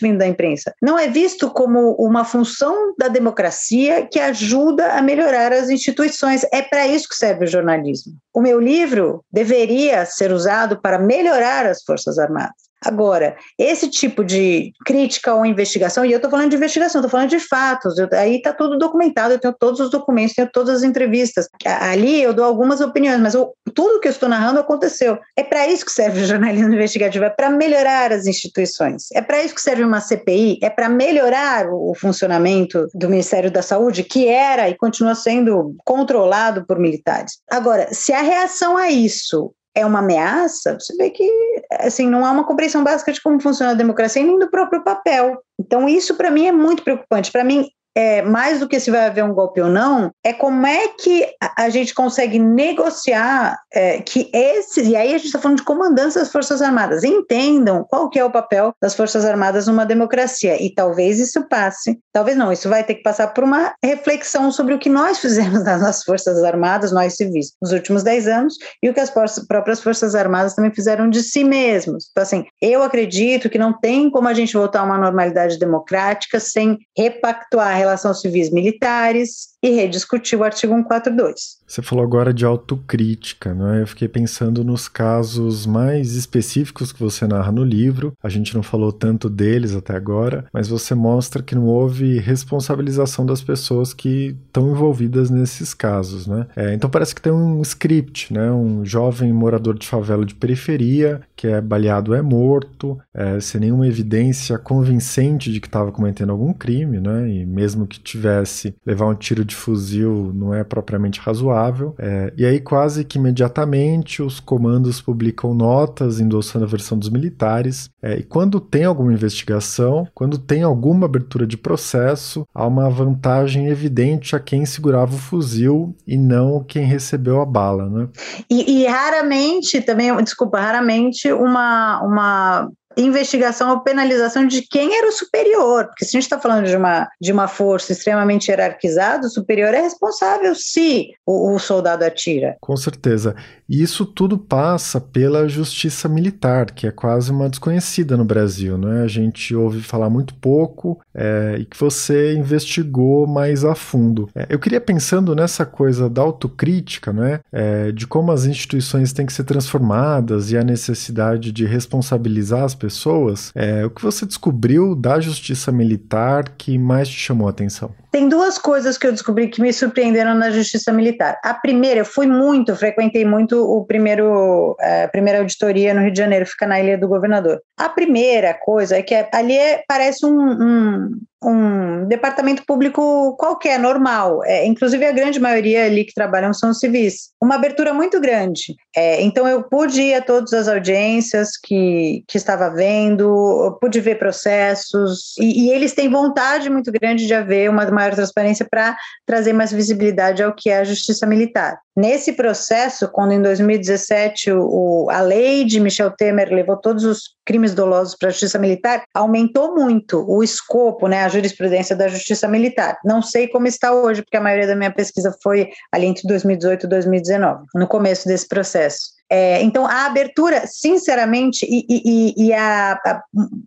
vindo da imprensa. Não é visto como uma função da democracia que ajuda a melhorar as instituições. É para isso que serve o jornalismo. O meu livro deveria ser usado para melhorar as Forças Armadas. Agora, esse tipo de crítica ou investigação, e eu estou falando de investigação, estou falando de fatos, eu, aí está tudo documentado, eu tenho todos os documentos, tenho todas as entrevistas. Ali eu dou algumas opiniões, mas eu, tudo que eu estou narrando aconteceu. É para isso que serve o jornalismo investigativo, é para melhorar as instituições. É para isso que serve uma CPI, é para melhorar o, o funcionamento do Ministério da Saúde, que era e continua sendo controlado por militares. Agora, se a reação a isso é uma ameaça, você vê que assim não há uma compreensão básica de como funciona a democracia e nem do próprio papel. Então isso para mim é muito preocupante. Para mim é, mais do que se vai haver um golpe ou não, é como é que a, gente consegue negociar é, que esse, e aí a gente está falando de comandantes das Forças Armadas, entendam qual que é o papel das Forças Armadas numa democracia, e talvez isso passe, talvez não, isso vai ter que passar por uma reflexão sobre o que nós fizemos [laughs] nas Forças Armadas, nós civis, nos últimos 10 anos, e o que as próprias Forças Armadas também fizeram de si mesmos. Então, assim, eu acredito que não tem como a gente voltar a uma normalidade democrática sem repactuar relações civis militares e rediscutir o artigo 142. Você falou agora de autocrítica, né? Eu fiquei pensando nos casos mais específicos que você narra no livro. A gente não falou tanto deles até agora, mas você mostra que não houve responsabilização das pessoas que estão envolvidas nesses casos, né? É, então parece que tem um script, né? Um jovem morador de favela de periferia que é baleado é morto, é, sem nenhuma evidência convincente de que estava cometendo algum crime, né? E mesmo que tivesse, levar um tiro de fuzil não é propriamente razoável. É, e aí, quase que imediatamente, os comandos publicam notas endossando a versão dos militares. É, e quando tem alguma investigação, quando tem alguma abertura de processo, há uma vantagem evidente a quem segurava o fuzil e não quem recebeu a bala, né? E, e raramente, também, desculpa, raramente uma, uma investigação ou penalização de quem era o superior, porque se a gente está falando de uma, de uma força extremamente hierarquizada, o superior é responsável se o, o soldado atira. Com certeza. E isso tudo passa pela justiça militar, que é quase uma desconhecida no Brasil, não é? A gente ouve falar muito pouco é, e que você investigou mais a fundo. É, eu queria pensando nessa coisa da autocrítica, não é? é? De como as instituições têm que ser transformadas e a necessidade de responsabilizar as pessoas pessoas, é, o que você descobriu da justiça militar que mais te chamou a atenção? Tem duas coisas que eu descobri que me surpreenderam na justiça militar. A primeira, eu fui muito, frequentei muito o primeiro, é, a primeira auditoria no Rio de Janeiro, fica na Ilha do Governador. A primeira coisa é que ali é, parece um, um, um departamento público qualquer, normal. É, inclusive, a grande maioria ali que trabalham são civis. Uma abertura muito grande. É, então, eu pude ir a todas as audiências que, que estava vendo, pude ver processos, e, e eles têm vontade muito grande de haver uma maior transparência para trazer mais visibilidade ao que é a justiça militar. Nesse processo, quando em 2017 o, a lei de Michel Temer levou todos os crimes dolosos para a justiça militar, aumentou muito o escopo, né, a jurisprudência da justiça militar. Não sei como está hoje, porque a maioria da minha pesquisa foi ali entre 2018 e 2019, no começo desse processo. É, então, a abertura, sinceramente, e, e, e a, a,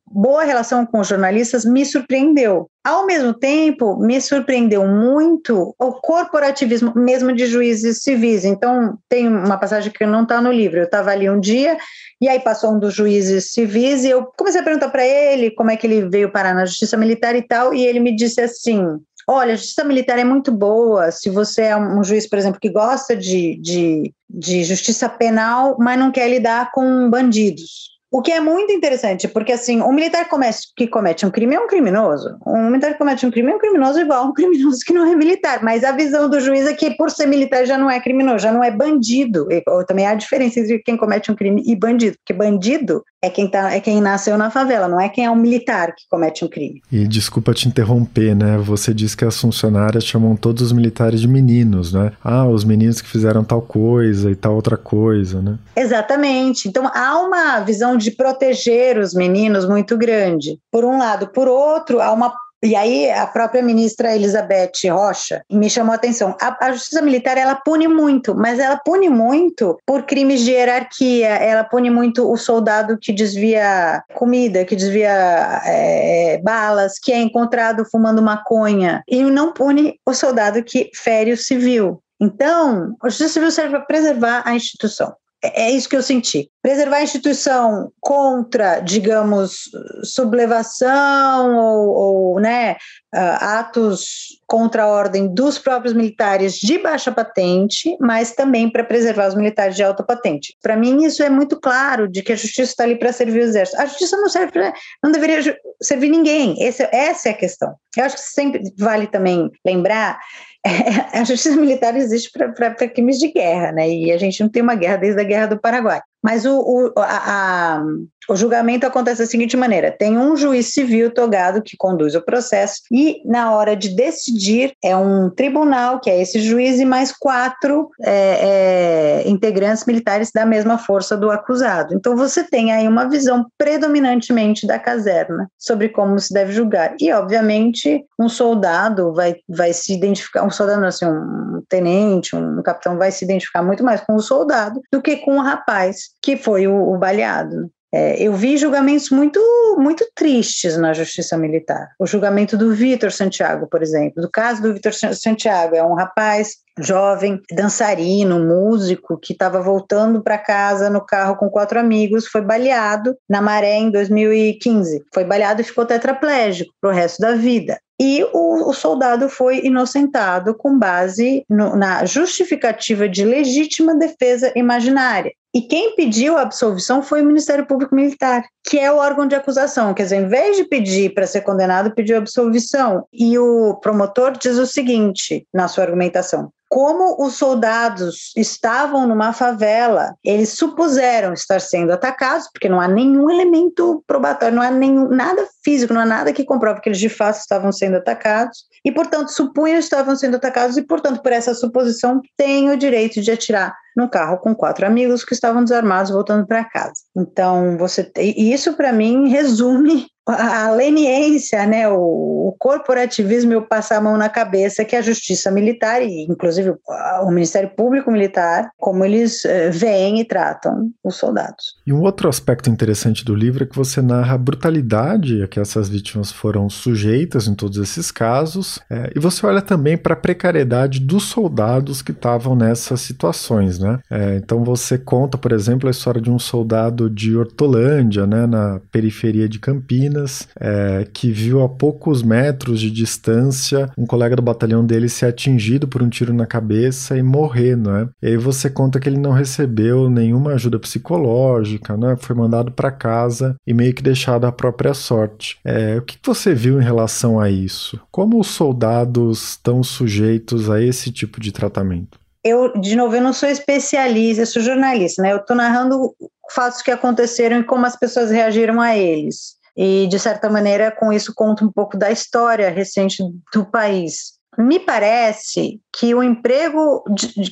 boa relação com os jornalistas me surpreendeu. Ao mesmo tempo, me surpreendeu muito o corporativismo, mesmo de juízes civis. Então, tem uma passagem que não está no livro. Eu estava ali um dia e aí passou um dos juízes civis e eu comecei a perguntar para ele como é que ele veio parar na justiça militar e tal, e ele me disse assim: olha, a justiça militar é muito boa se você é um juiz, por exemplo, que gosta de, de, de justiça penal, mas não quer lidar com bandidos. O que é muito interessante, porque assim, um militar que comete um crime é um criminoso. Um militar que comete um crime é um criminoso igual a um [laughs] criminoso que não é militar. Mas a visão do juiz é que, por ser militar, já não é criminoso, já não é bandido. E, ou também há diferença entre quem comete um crime e bandido. Porque bandido é quem, tá, é quem nasceu na favela, não é quem é um militar que comete um crime. E desculpa te interromper, né? Você disse que as funcionárias chamam todos os militares de meninos, né? Ah, os meninos que fizeram tal coisa e tal outra coisa, né? Exatamente. Então há uma visão de proteger os meninos muito grande. Por um lado. Por outro, há uma e aí a própria ministra Elizabeth Rocha me chamou a atenção. A, a, justiça militar ela pune muito, mas ela pune muito por crimes de hierarquia. Ela pune muito o soldado que desvia comida, que desvia é, balas, que é encontrado fumando maconha, e não pune o soldado que fere o civil. Então, a justiça civil serve para preservar a instituição. É, é isso que eu senti. Preservar a instituição contra, digamos, sublevação ou, ou né, uh, atos contra a ordem dos próprios militares de baixa patente, mas também para preservar os militares de alta patente. Para mim, isso é muito claro de que a justiça está ali para servir o exército. A justiça não serve pra, não deveria servir ninguém. Esse, essa é a questão. Eu acho que sempre vale também lembrar é, [laughs] a justiça militar existe para crimes de guerra, né? E a gente não tem uma guerra desde a Guerra do Paraguai. Mas o, o, a, a, o julgamento acontece da seguinte maneira: tem um juiz civil togado que conduz o processo, e na hora de decidir, é um tribunal, que é esse juiz, e mais quatro é, é, integrantes militares da mesma força do acusado. Então você tem aí uma visão predominantemente da caserna sobre como se deve julgar. E, obviamente, um soldado vai, vai se identificar, um soldado, assim, um tenente, um capitão vai se identificar muito mais com o soldado do que com o rapaz que foi o, o baleado. É, eu vi julgamentos muito, muito tristes na justiça militar. O julgamento do Vitor Santiago, por exemplo. Do caso do Vitor Santiago, é um rapaz jovem, dançarino, músico, que estava voltando para casa no carro com quatro amigos, foi baleado na maré em 2015. Foi baleado e ficou tetraplégico para o resto da vida. E o, o, soldado foi inocentado com base no, na justificativa de legítima defesa imaginária. E quem pediu a absolvição foi o Ministério Público Militar, que é o órgão de acusação. Quer dizer, em vez de pedir para ser condenado, pediu absolvição. E o promotor diz o seguinte na sua argumentação: como os soldados estavam numa favela, eles supuseram estar sendo atacados, porque não há nenhum elemento probatório, não há nenhum, nada físico, não há nada que comprove que eles de fato estavam sendo atacados, e portanto supunham estavam sendo atacados, e portanto, por essa suposição, têm o direito de atirar no carro com quatro amigos que estavam desarmados voltando para casa. Então, você e isso para mim resume a leniência, né, o, o, corporativismo e o passar a mão na cabeça que a justiça militar e inclusive o Ministério Público Militar, como eles eh, veem e tratam os soldados. E um outro aspecto interessante do livro é que você narra a brutalidade a que essas vítimas foram sujeitas em todos esses casos, é, e você olha também para a precariedade dos soldados que estavam nessas situações, né? É, então você conta, por exemplo, a história de um soldado de Hortolândia, né, na periferia de Campinas, é, que viu a poucos metros de distância um colega do batalhão dele ser atingido por um tiro na cabeça e morrer, né? E aí você conta que ele não recebeu nenhuma ajuda psicológica, né? Foi mandado para casa e meio que deixado à própria sorte. É, o que você viu em relação a isso? Como os soldados estão sujeitos a esse tipo de tratamento? Eu, de novo, eu não sou especialista, eu sou jornalista, né? Eu estou narrando fatos que aconteceram e como as pessoas reagiram a eles e, de certa maneira, com isso conta um pouco da história recente do país. Me parece que o emprego,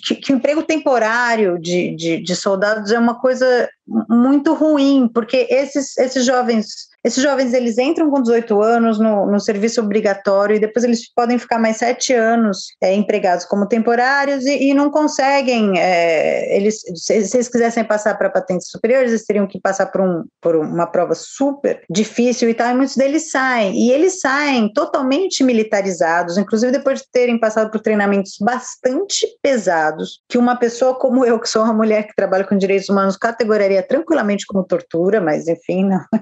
que, que, o emprego temporário de, de, de soldados é uma coisa muito ruim, porque esses, esses jovens esses jovens eles entram com 18 anos no, no serviço obrigatório e depois eles podem ficar mais sete anos é, empregados como temporários e, e não conseguem. É, eles, se, se, eles quisessem passar para patentes superiores, eles teriam que passar por, um, por uma prova super difícil e tal. E muitos deles saem e eles saem totalmente militarizados, inclusive depois de terem passado por treinamentos bastante pesados, que uma pessoa como eu, que sou uma mulher que trabalha com direitos humanos, categorizaria tranquilamente como tortura, mas enfim, não. [laughs]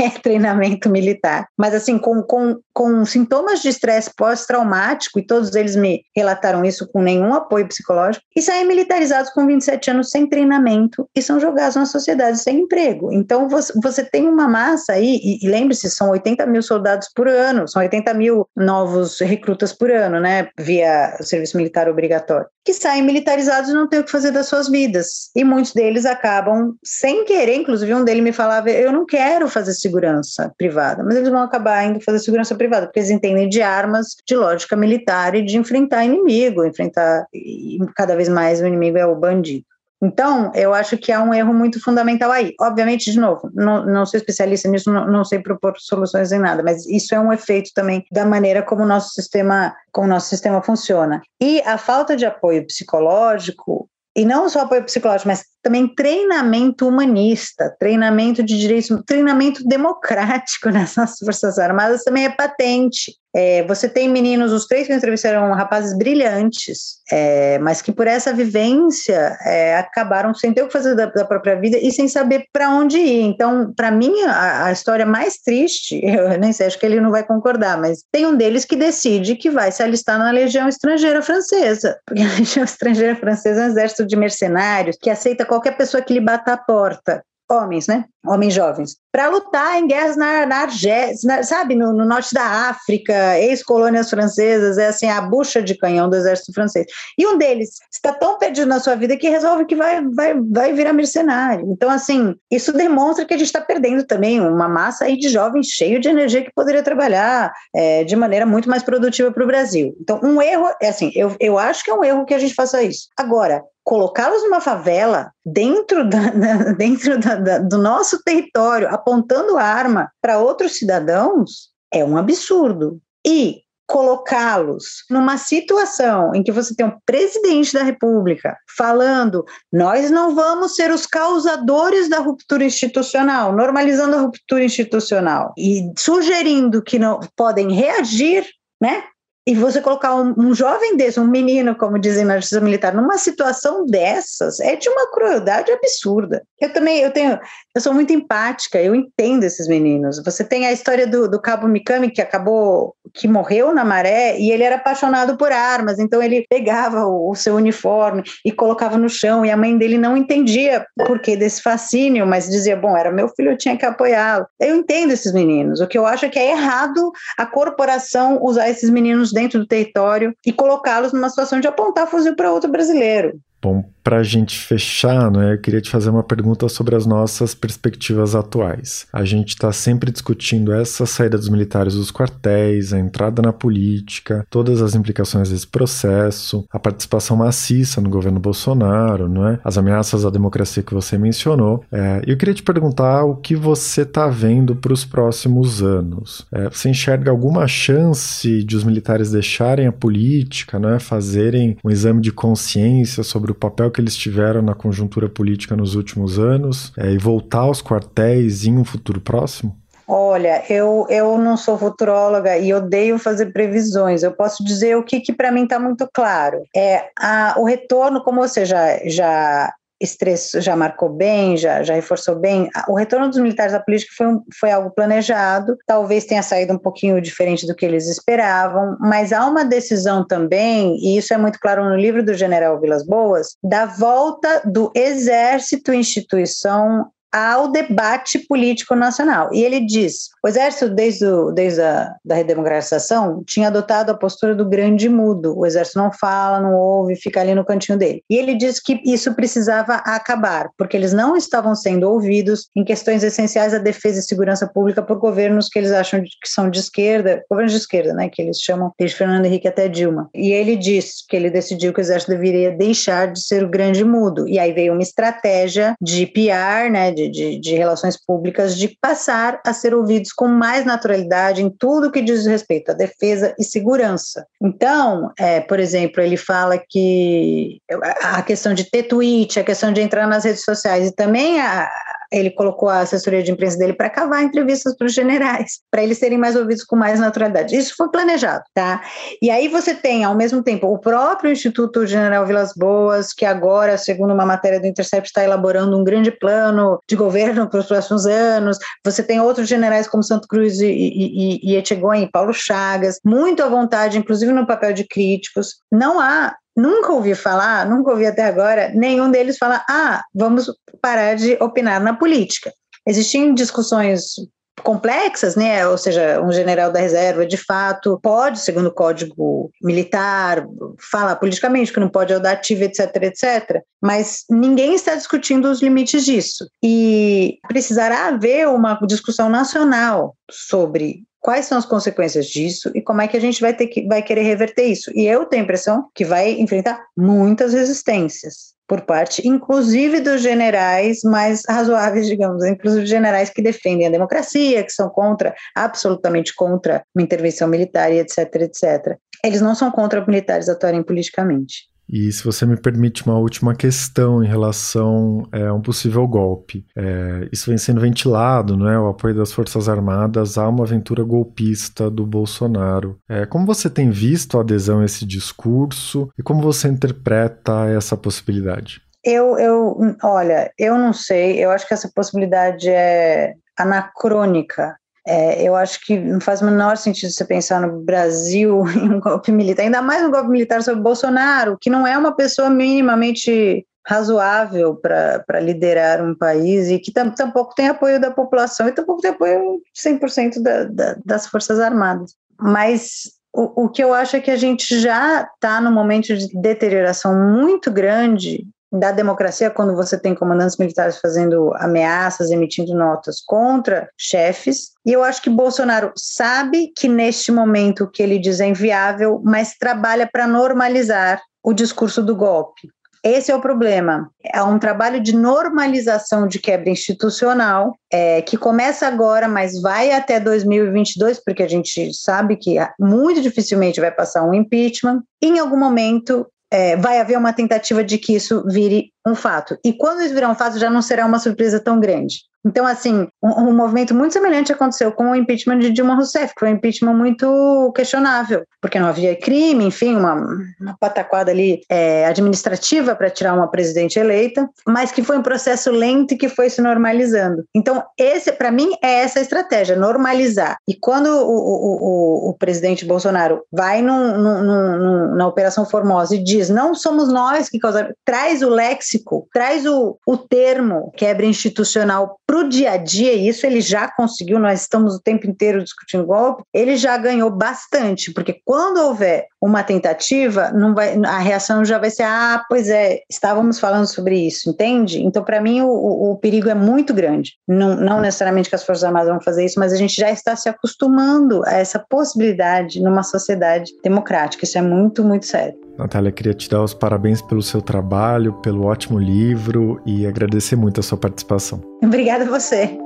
É treinamento militar. Mas, assim, com, com, com sintomas de estresse pós-traumático, e todos eles me relataram isso com nenhum apoio psicológico, e saem militarizados com 27 anos sem treinamento e são jogados na sociedade sem emprego. Então, você, você tem uma massa aí, e, e lembre-se, são 80 mil soldados por ano, são 80 mil novos recrutas por ano, né, via serviço militar obrigatório, que saem militarizados e não têm o que fazer das suas vidas. E muitos deles acabam sem querer, inclusive um deles me falava, eu não quero fazer segurança privada, mas eles vão acabar indo fazer segurança privada, porque eles entendem de armas, de lógica militar e de enfrentar inimigo, enfrentar, e cada vez mais o inimigo é o bandido. Então, eu acho que há um erro muito fundamental aí. Obviamente, de novo, não, não sou especialista nisso, não, não, sei propor soluções em nada, mas isso é um efeito também da maneira como o nosso sistema, como nosso sistema funciona. E a falta de apoio psicológico e não só apoio psicológico, mas também treinamento humanista, treinamento de direitos, treinamento democrático [laughs] nessas Forças Armadas também é patente. É, você tem meninos, os três que eu entrevistei eram rapazes brilhantes, é, mas que por essa vivência é, acabaram sem ter o que fazer da, da própria vida e sem saber para onde ir. Então, para mim, a, a, história mais triste, [laughs] eu nem sei, acho que ele não vai concordar, mas tem um deles que decide que vai se alistar na Legião Estrangeira Francesa, porque a [laughs] Legião Estrangeira Francesa é um exército de mercenários que aceita qualquer pessoa que lhe bata a porta homens, né? homens jovens, para lutar em guerras na, na Argélia, sabe, no, no, norte da África, ex-colônias francesas, é assim, a bucha de canhão do exército francês. E um deles está tão perdido na sua vida que resolve que vai, vai, vai virar mercenário. Então, assim, isso demonstra que a gente está perdendo também uma massa aí de jovens cheio de energia que poderia trabalhar é, de maneira muito mais produtiva para o Brasil. Então, um erro, é assim, eu, eu acho que é um erro que a gente faça isso. Agora, colocá-los numa favela dentro, [laughs] da, dentro da, da, do nosso território, apontando arma para outros cidadãos, é um absurdo. E colocá-los numa situação em que você tem um presidente da República falando: nós não vamos ser os causadores da ruptura institucional, normalizando a ruptura institucional e sugerindo que não podem reagir, né? E você colocar um, um, jovem desse, um menino, como dizem na justiça militar, numa situação dessas, é de uma crueldade absurda. Eu também, eu tenho, eu sou muito empática, eu entendo esses meninos. Você tem a história do, do cabo Mikami, que acabou, que morreu na maré, e ele era apaixonado por armas, então ele pegava o, o seu uniforme e colocava no chão, e a mãe dele não entendia por que desse fascínio, mas dizia, bom, era meu filho, eu tinha que apoiá-lo. Eu entendo esses meninos. O que eu acho é que é errado a corporação usar esses meninos dentro do território e colocá-los numa situação de apontar fuzil para outro brasileiro. Bom, para a gente fechar, né, eu queria te fazer uma pergunta sobre as nossas perspectivas atuais. A gente está sempre discutindo essa saída dos militares dos quartéis, a entrada na política, todas as implicações desse processo, a participação maciça no governo Bolsonaro, não é? as ameaças à democracia que você mencionou. É, eu queria te perguntar o que você está vendo para os próximos anos. É, você enxerga alguma chance de os militares deixarem a política, não é? fazerem um exame de consciência sobre o papel que eles tiveram na conjuntura política nos últimos anos é, e voltar aos quartéis em um futuro próximo? Olha, eu, eu não sou futuróloga e odeio fazer previsões. Eu posso dizer o que, que para mim está muito claro. É a, o retorno, como você já, já estresse já marcou bem, já, já reforçou bem. O retorno dos militares à política foi, um, foi algo planejado, talvez tenha saído um pouquinho diferente do que eles esperavam, mas há uma decisão também, e isso é muito claro no livro do general Vilas Boas, da volta do exército instituição ao debate político nacional. E ele diz: o Exército, desde, o, desde a da redemocratização, tinha adotado a postura do grande mudo. O Exército não fala, não ouve, fica ali no cantinho dele. E ele diz que isso precisava acabar, porque eles não estavam sendo ouvidos em questões essenciais da defesa e segurança pública por governos que eles acham que são de esquerda, governos de esquerda, né, que eles chamam desde Fernando Henrique até Dilma. E ele disse que ele decidiu que o Exército deveria deixar de ser o grande mudo. E aí veio uma estratégia de PR, né, de de, de, relações públicas de passar a ser ouvidos com mais naturalidade em tudo que diz respeito à defesa e segurança. Então, é, por exemplo, ele fala que a questão de ter tweet, a questão de entrar nas redes sociais e também a, ele colocou a assessoria de imprensa dele para cavar entrevistas para os generais, para eles serem mais ouvidos com mais naturalidade. Isso foi planejado, tá? E aí você tem, ao mesmo tempo, o próprio Instituto General Vilas Boas, que agora, segundo uma matéria do Intercept, está elaborando um grande plano de governo [laughs] para os próximos anos. Você tem outros generais como Santo Cruz e, e, e, e Etchegóin, Paulo Chagas, muito à vontade, inclusive no papel de críticos. Não há nunca ouvi falar, nunca ouvi até agora, nenhum deles falar: ah, vamos parar de opinar na política. Existiam discussões complexas, né? Ou seja, um general da reserva, de fato, pode, segundo o código militar, falar politicamente que não pode audativa, etc, etc. Mas ninguém está discutindo os limites disso. E precisará haver uma discussão nacional sobre quais são as consequências disso e como é que a gente vai ter que vai querer reverter isso. E eu tenho a impressão que vai enfrentar muitas resistências por parte, inclusive dos generais mais razoáveis, digamos, inclusive generais que defendem a democracia, que são contra, absolutamente contra uma intervenção militar e etc, etc. Eles não são contra militares atuarem politicamente. E se você me permite uma última questão em relação é, a um possível golpe. É, isso vem sendo ventilado, não é? o apoio das Forças Armadas a uma aventura golpista do Bolsonaro. É, como você tem visto a adesão a esse discurso e como você interpreta essa possibilidade? Eu, eu, olha, eu não sei, eu acho que essa possibilidade é anacrônica. É, eu acho que não faz o menor sentido você pensar no Brasil [laughs] em um golpe militar, ainda mais um golpe militar sobre Bolsonaro, que não é uma pessoa minimamente razoável para liderar um país e que tampouco tem apoio da população e tampouco tem apoio 100% da, da, das Forças Armadas. Mas o, o que eu acho é que a gente já está num momento de deterioração muito grande da democracia quando você tem comandantes militares fazendo ameaças, emitindo notas contra chefes. E eu acho que Bolsonaro sabe que neste momento o que ele diz é inviável, mas trabalha para normalizar o discurso do golpe. Esse é o problema. É um trabalho de normalização de quebra institucional é, que começa agora, mas vai até 2022, porque a gente sabe que muito dificilmente vai passar um impeachment. Em algum momento, é, vai haver uma tentativa de que isso vire um fato. E quando isso virar um fato, já não será uma surpresa tão grande. Então, assim, um, um, movimento muito semelhante aconteceu com o impeachment de Dilma Rousseff, que foi um impeachment muito questionável, porque não havia crime, enfim, uma, uma pataquada ali é, administrativa para tirar uma presidente eleita, mas que foi um processo lento e que foi se normalizando. Então, esse, para mim, é essa a estratégia, normalizar. E quando o, o, o, o presidente Bolsonaro vai num, num, num, na Operação Formosa e diz, não somos nós que causamos, traz o léxico, traz o, o termo quebra institucional para o dia a dia, isso ele já conseguiu, nós estamos o tempo inteiro discutindo golpe, ele já ganhou bastante, porque quando houver uma tentativa, não vai, a reação já vai ser: ah, pois é, estávamos falando sobre isso, entende? Então, para mim, o, o, o, perigo é muito grande. Não, não necessariamente que as Forças Armadas vão fazer isso, mas a gente já está se acostumando a essa possibilidade numa sociedade democrática. Isso é muito, muito sério. Natália, queria te dar os parabéns pelo seu trabalho, pelo ótimo livro e agradecer muito a sua participação. Obrigada a você.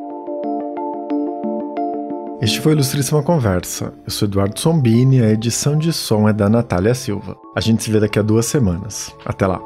Este foi Ilustríssima Conversa. Eu sou Eduardo Sombini e a edição de som é da Natália Silva. A gente se vê daqui a duas semanas. Até lá.